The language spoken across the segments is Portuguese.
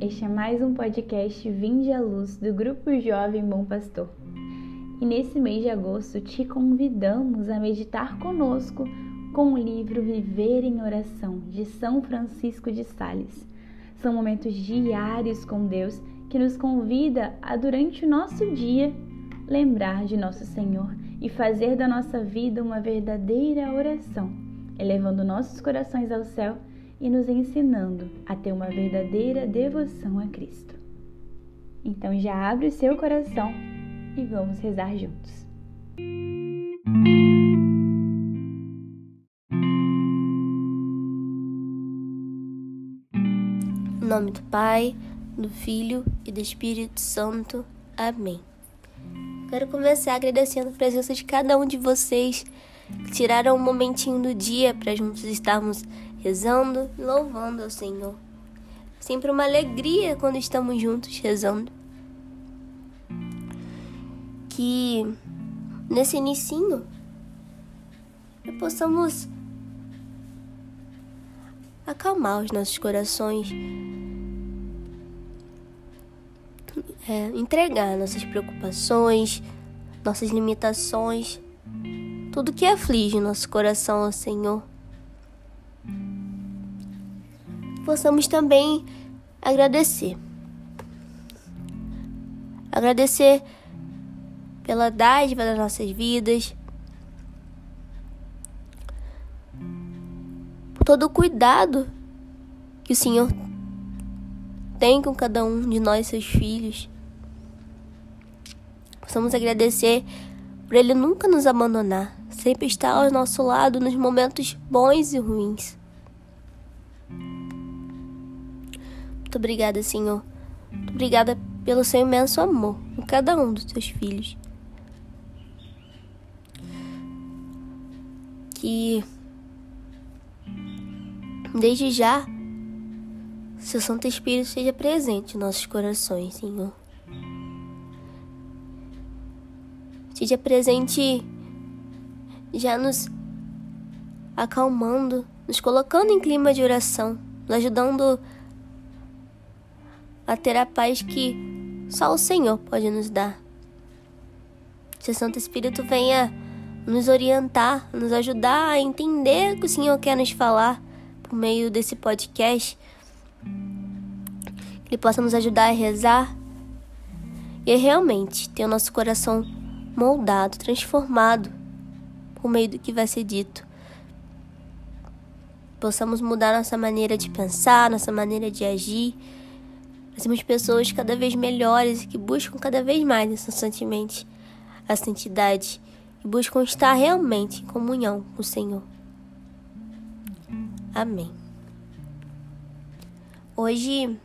Este é mais um podcast Vinde à Luz do Grupo Jovem Bom Pastor. E nesse mês de agosto te convidamos a meditar conosco com o livro Viver em Oração de São Francisco de Sales. São momentos diários com Deus que nos convida a, durante o nosso dia, lembrar de nosso Senhor e fazer da nossa vida uma verdadeira oração, elevando nossos corações ao céu e nos ensinando a ter uma verdadeira devoção a Cristo. Então já abre o seu coração e vamos rezar juntos. Em nome do Pai, do Filho e do Espírito Santo. Amém. Quero começar agradecendo a presença de cada um de vocês que tiraram um momentinho do dia para juntos estarmos rezando e louvando ao Senhor. Sempre uma alegria quando estamos juntos rezando. Que nesse inicinho possamos acalmar os nossos corações, é, entregar nossas preocupações, nossas limitações, tudo que aflige nosso coração ao Senhor possamos também agradecer. Agradecer pela dádiva das nossas vidas, por todo o cuidado que o Senhor tem com cada um de nós, seus filhos. Possamos agradecer por Ele nunca nos abandonar, sempre estar ao nosso lado nos momentos bons e ruins. Muito obrigada, Senhor. Muito obrigada pelo seu imenso amor em cada um dos teus filhos. Que desde já seu Santo Espírito esteja presente em nossos corações, Senhor. Esteja presente já nos acalmando, nos colocando em clima de oração, nos ajudando a ter a paz que só o Senhor pode nos dar. Que o Santo Espírito venha nos orientar, nos ajudar a entender o que o Senhor quer nos falar por meio desse podcast. Que Ele possa nos ajudar a rezar e realmente ter o nosso coração moldado, transformado por meio do que vai ser dito. Possamos mudar nossa maneira de pensar, nossa maneira de agir somos pessoas cada vez melhores e que buscam cada vez mais incessantemente a santidade e buscam estar realmente em comunhão com o Senhor. Amém. Hoje,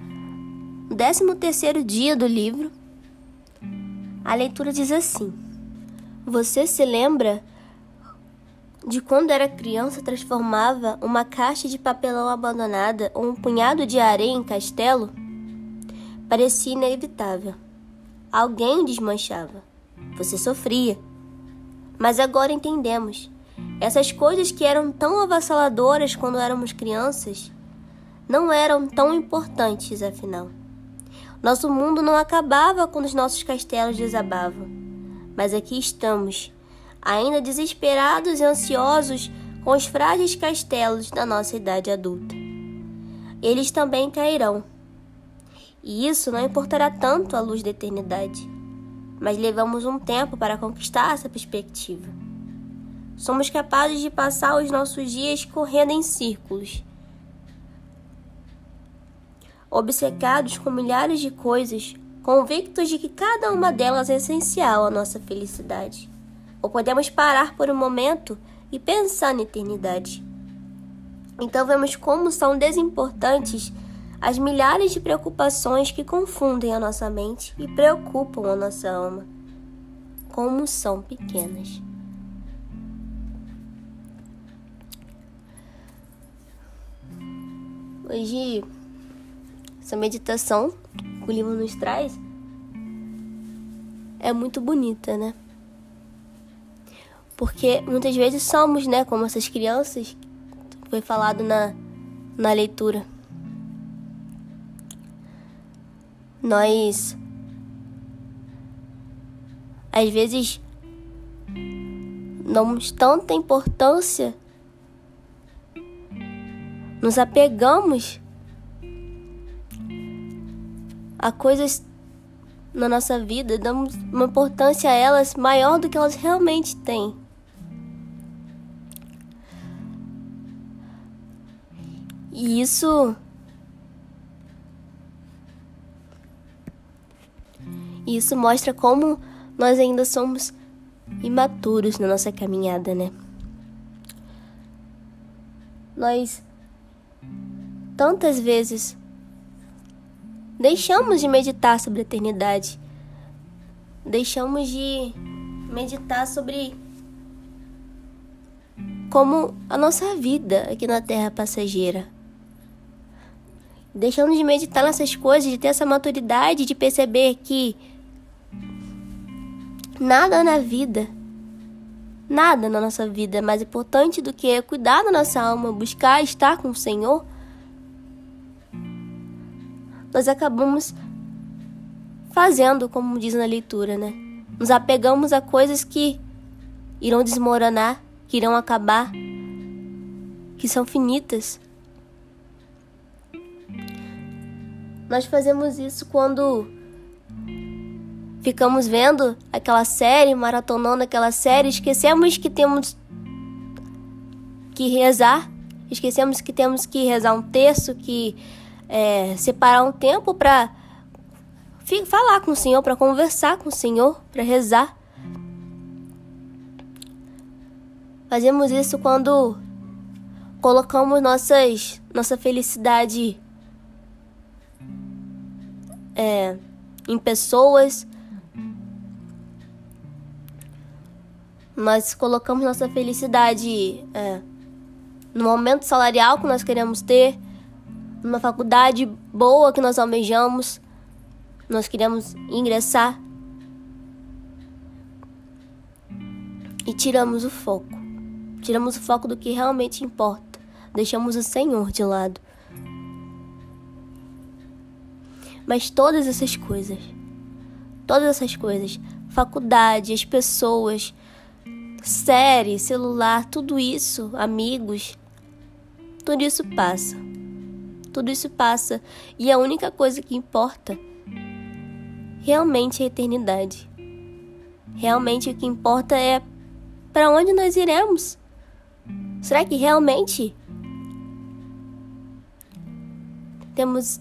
no 13 terceiro dia do livro, a leitura diz assim: Você se lembra de quando era criança transformava uma caixa de papelão abandonada ou um punhado de areia em castelo? Parecia inevitável. Alguém desmanchava. Você sofria. Mas agora entendemos. Essas coisas que eram tão avassaladoras quando éramos crianças não eram tão importantes, afinal. Nosso mundo não acabava quando os nossos castelos desabavam. Mas aqui estamos, ainda desesperados e ansiosos com os frágeis castelos da nossa idade adulta. Eles também cairão e isso não importará tanto à luz da eternidade. Mas levamos um tempo para conquistar essa perspectiva. Somos capazes de passar os nossos dias correndo em círculos, obcecados com milhares de coisas, convictos de que cada uma delas é essencial à nossa felicidade. Ou podemos parar por um momento e pensar na eternidade. Então vemos como são desimportantes as milhares de preocupações que confundem a nossa mente e preocupam a nossa alma. Como são pequenas. Hoje, essa meditação que o livro nos traz é muito bonita, né? Porque muitas vezes somos, né, como essas crianças, foi falado na, na leitura nós às vezes damos tanta importância, nos apegamos a coisas na nossa vida, damos uma importância a elas maior do que elas realmente têm. E isso isso mostra como nós ainda somos imaturos na nossa caminhada, né? Nós tantas vezes deixamos de meditar sobre a eternidade, deixamos de meditar sobre como a nossa vida aqui na Terra é passageira. Deixamos de meditar nessas coisas, de ter essa maturidade, de perceber que Nada na vida, nada na nossa vida é mais importante do que cuidar da nossa alma, buscar estar com o Senhor. Nós acabamos fazendo, como diz na leitura, né? Nos apegamos a coisas que irão desmoronar, que irão acabar, que são finitas. Nós fazemos isso quando ficamos vendo aquela série, maratonando aquela série, esquecemos que temos que rezar, esquecemos que temos que rezar um terço, que é, separar um tempo para falar com o Senhor, para conversar com o Senhor, para rezar. Fazemos isso quando colocamos nossas, nossa felicidade é, em pessoas, Nós colocamos nossa felicidade é, no aumento salarial que nós queremos ter, numa faculdade boa que nós almejamos, nós queremos ingressar. E tiramos o foco. Tiramos o foco do que realmente importa. Deixamos o Senhor de lado. Mas todas essas coisas, todas essas coisas, faculdade, as pessoas, série, celular, tudo isso, amigos, tudo isso passa. Tudo isso passa e a única coisa que importa realmente é a eternidade. Realmente o que importa é para onde nós iremos. Será que realmente temos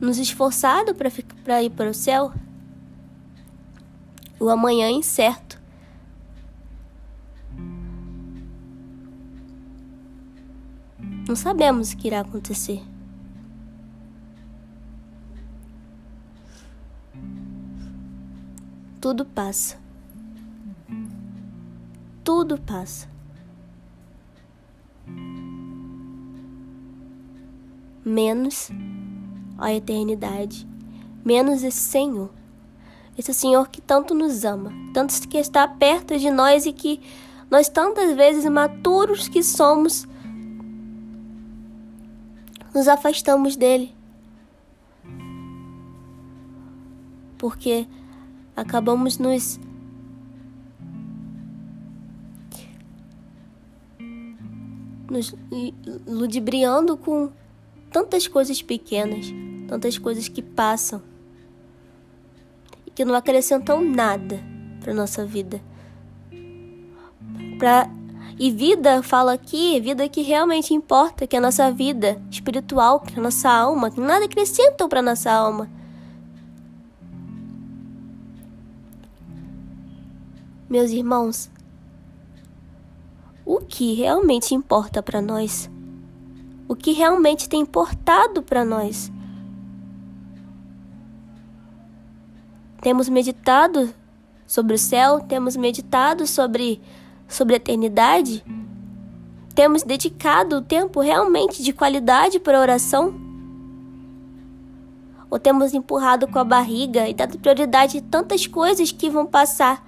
nos esforçado para ir para o céu? O amanhã é incerto. Não sabemos o que irá acontecer. Tudo passa. Tudo passa. Menos a eternidade, menos esse Senhor. Esse Senhor que tanto nos ama, tanto que está perto de nós e que nós tantas vezes maturos que somos, nos afastamos dele. Porque acabamos nos nos ludibriando com tantas coisas pequenas, tantas coisas que passam e que não acrescentam nada para nossa vida. Para e vida, fala aqui, vida que realmente importa, que é a nossa vida espiritual, que é a nossa alma, que nada acrescentam para nossa alma. Meus irmãos, o que realmente importa para nós? O que realmente tem importado para nós? Temos meditado sobre o céu, temos meditado sobre sobre a eternidade? Temos dedicado tempo realmente de qualidade para a oração? Ou temos empurrado com a barriga e dado prioridade a tantas coisas que vão passar?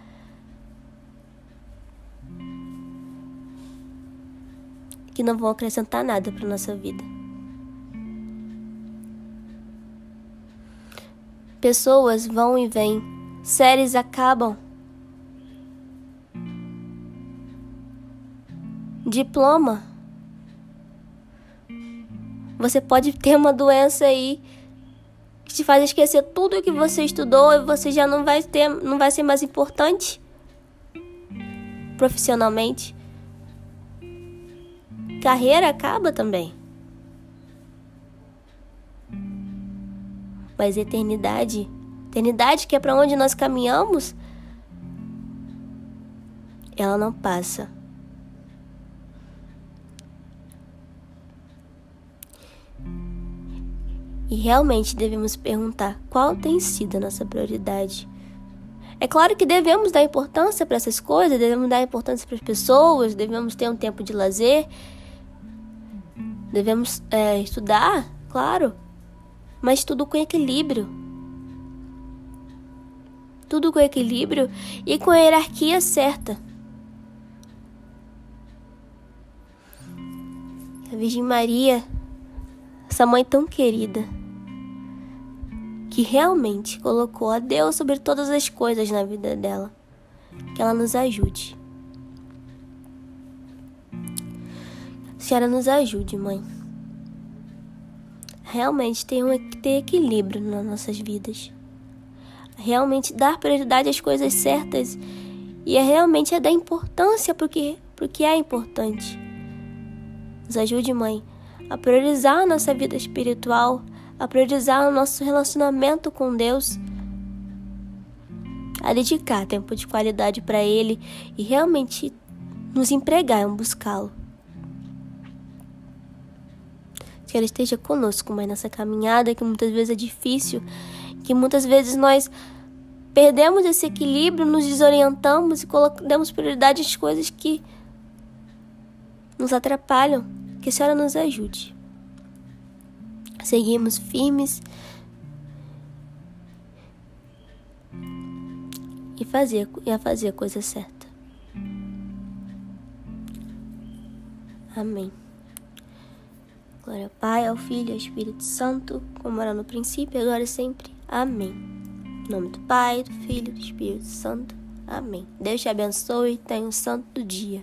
Que não vão acrescentar nada para nossa vida. Pessoas vão e vêm, séries acabam. Diploma. Você pode ter uma doença aí que te faz esquecer tudo o que você estudou e você já não vai ter, não vai ser mais importante profissionalmente. Carreira acaba também. Mas eternidade, eternidade que é para onde nós caminhamos, ela não passa. E realmente devemos perguntar qual tem sido a nossa prioridade. É claro que devemos dar importância para essas coisas, devemos dar importância para as pessoas, devemos ter um tempo de lazer, devemos é, estudar, claro, mas tudo com equilíbrio. Tudo com equilíbrio e com a hierarquia certa. A Virgem Maria, essa mãe tão querida, que realmente colocou a Deus sobre todas as coisas na vida dela. Que ela nos ajude. Senhora, nos ajude, mãe. Realmente tem um, ter equilíbrio nas nossas vidas. Realmente dar prioridade às coisas certas e é realmente é dar importância porque, porque é importante. Nos ajude, mãe, a priorizar a nossa vida espiritual, a priorizar o nosso relacionamento com Deus, a dedicar tempo de qualidade para Ele e realmente nos empregar em buscá-lo. Que Ele esteja conosco, Mãe, nessa caminhada que muitas vezes é difícil, que muitas vezes nós perdemos esse equilíbrio, nos desorientamos e damos prioridade às coisas que nos atrapalham. Que a Senhora nos ajude seguimos firmes e fazer e a fazer a coisa certa. Amém. Glória ao Pai, ao Filho e ao Espírito Santo, como era no princípio, agora e sempre. Amém. Em nome do Pai, do Filho e do Espírito Santo. Amém. Deus te abençoe e tenha um santo dia.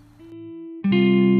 Música